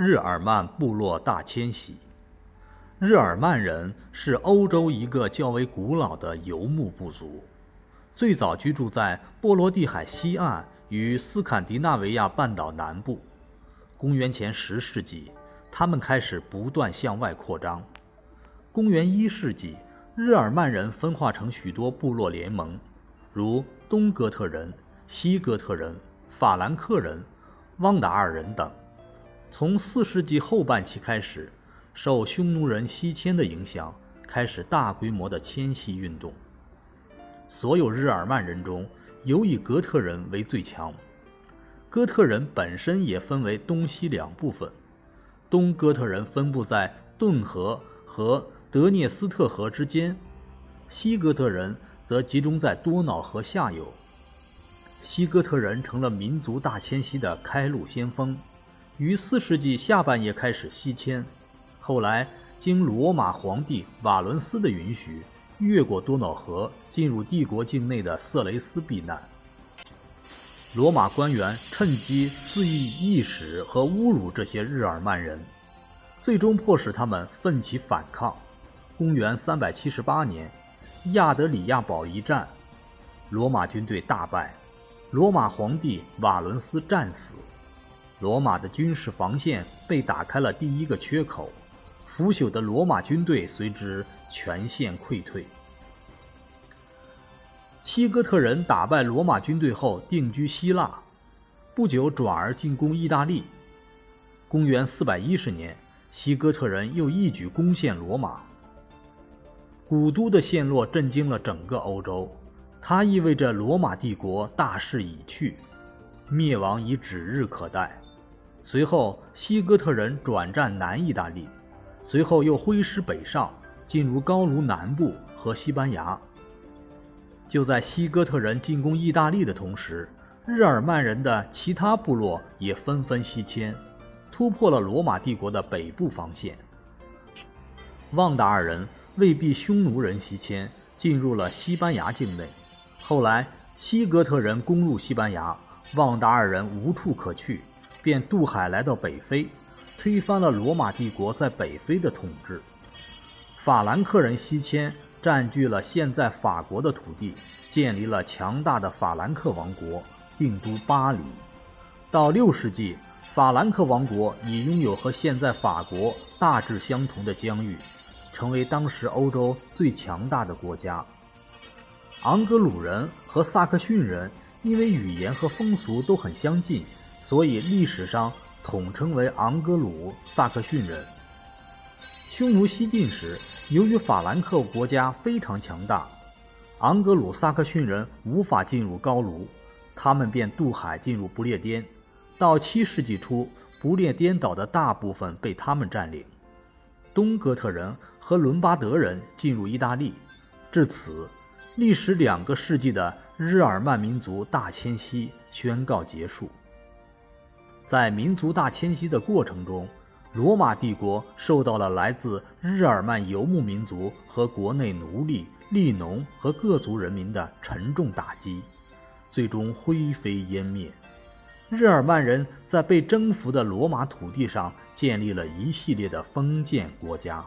日耳曼部落大迁徙。日耳曼人是欧洲一个较为古老的游牧部族，最早居住在波罗的海西岸与斯堪的纳维亚半岛南部。公元前十世纪，他们开始不断向外扩张。公元一世纪，日耳曼人分化成许多部落联盟，如东哥特人、西哥特人、法兰克人、汪达尔人等。从四世纪后半期开始。受匈奴人西迁的影响，开始大规模的迁徙运动。所有日耳曼人中，尤以哥特人为最强。哥特人本身也分为东西两部分，东哥特人分布在顿河和德涅斯特河之间，西哥特人则集中在多瑙河下游。西哥特人成了民族大迁徙的开路先锋，于四世纪下半叶开始西迁。后来，经罗马皇帝瓦伦斯的允许，越过多瑙河，进入帝国境内的色雷斯避难。罗马官员趁机肆意意使和侮辱这些日耳曼人，最终迫使他们奋起反抗。公元378年，亚德里亚堡一战，罗马军队大败，罗马皇帝瓦伦斯战死，罗马的军事防线被打开了第一个缺口。腐朽的罗马军队随之全线溃退。西哥特人打败罗马军队后定居希腊，不久转而进攻意大利。公元410年，西哥特人又一举攻陷罗马。古都的陷落震惊了整个欧洲，它意味着罗马帝国大势已去，灭亡已指日可待。随后，西哥特人转战南意大利。随后又挥师北上，进入高卢南部和西班牙。就在西哥特人进攻意大利的同时，日耳曼人的其他部落也纷纷西迁，突破了罗马帝国的北部防线。旺达尔人为避匈奴人西迁，进入了西班牙境内。后来西哥特人攻入西班牙，旺达尔人无处可去，便渡海来到北非。推翻了罗马帝国在北非的统治，法兰克人西迁，占据了现在法国的土地，建立了强大的法兰克王国，定都巴黎。到六世纪，法兰克王国已拥有和现在法国大致相同的疆域，成为当时欧洲最强大的国家。昂格鲁人和萨克逊人因为语言和风俗都很相近，所以历史上。统称为昂格鲁萨克逊人。匈奴西进时，由于法兰克国家非常强大，昂格鲁萨克逊人无法进入高卢，他们便渡海进入不列颠。到七世纪初，不列颠岛的大部分被他们占领。东哥特人和伦巴德人进入意大利，至此，历时两个世纪的日耳曼民族大迁徙宣告结束。在民族大迁徙的过程中，罗马帝国受到了来自日耳曼游牧民族和国内奴隶、隶农和各族人民的沉重打击，最终灰飞烟灭。日耳曼人在被征服的罗马土地上建立了一系列的封建国家。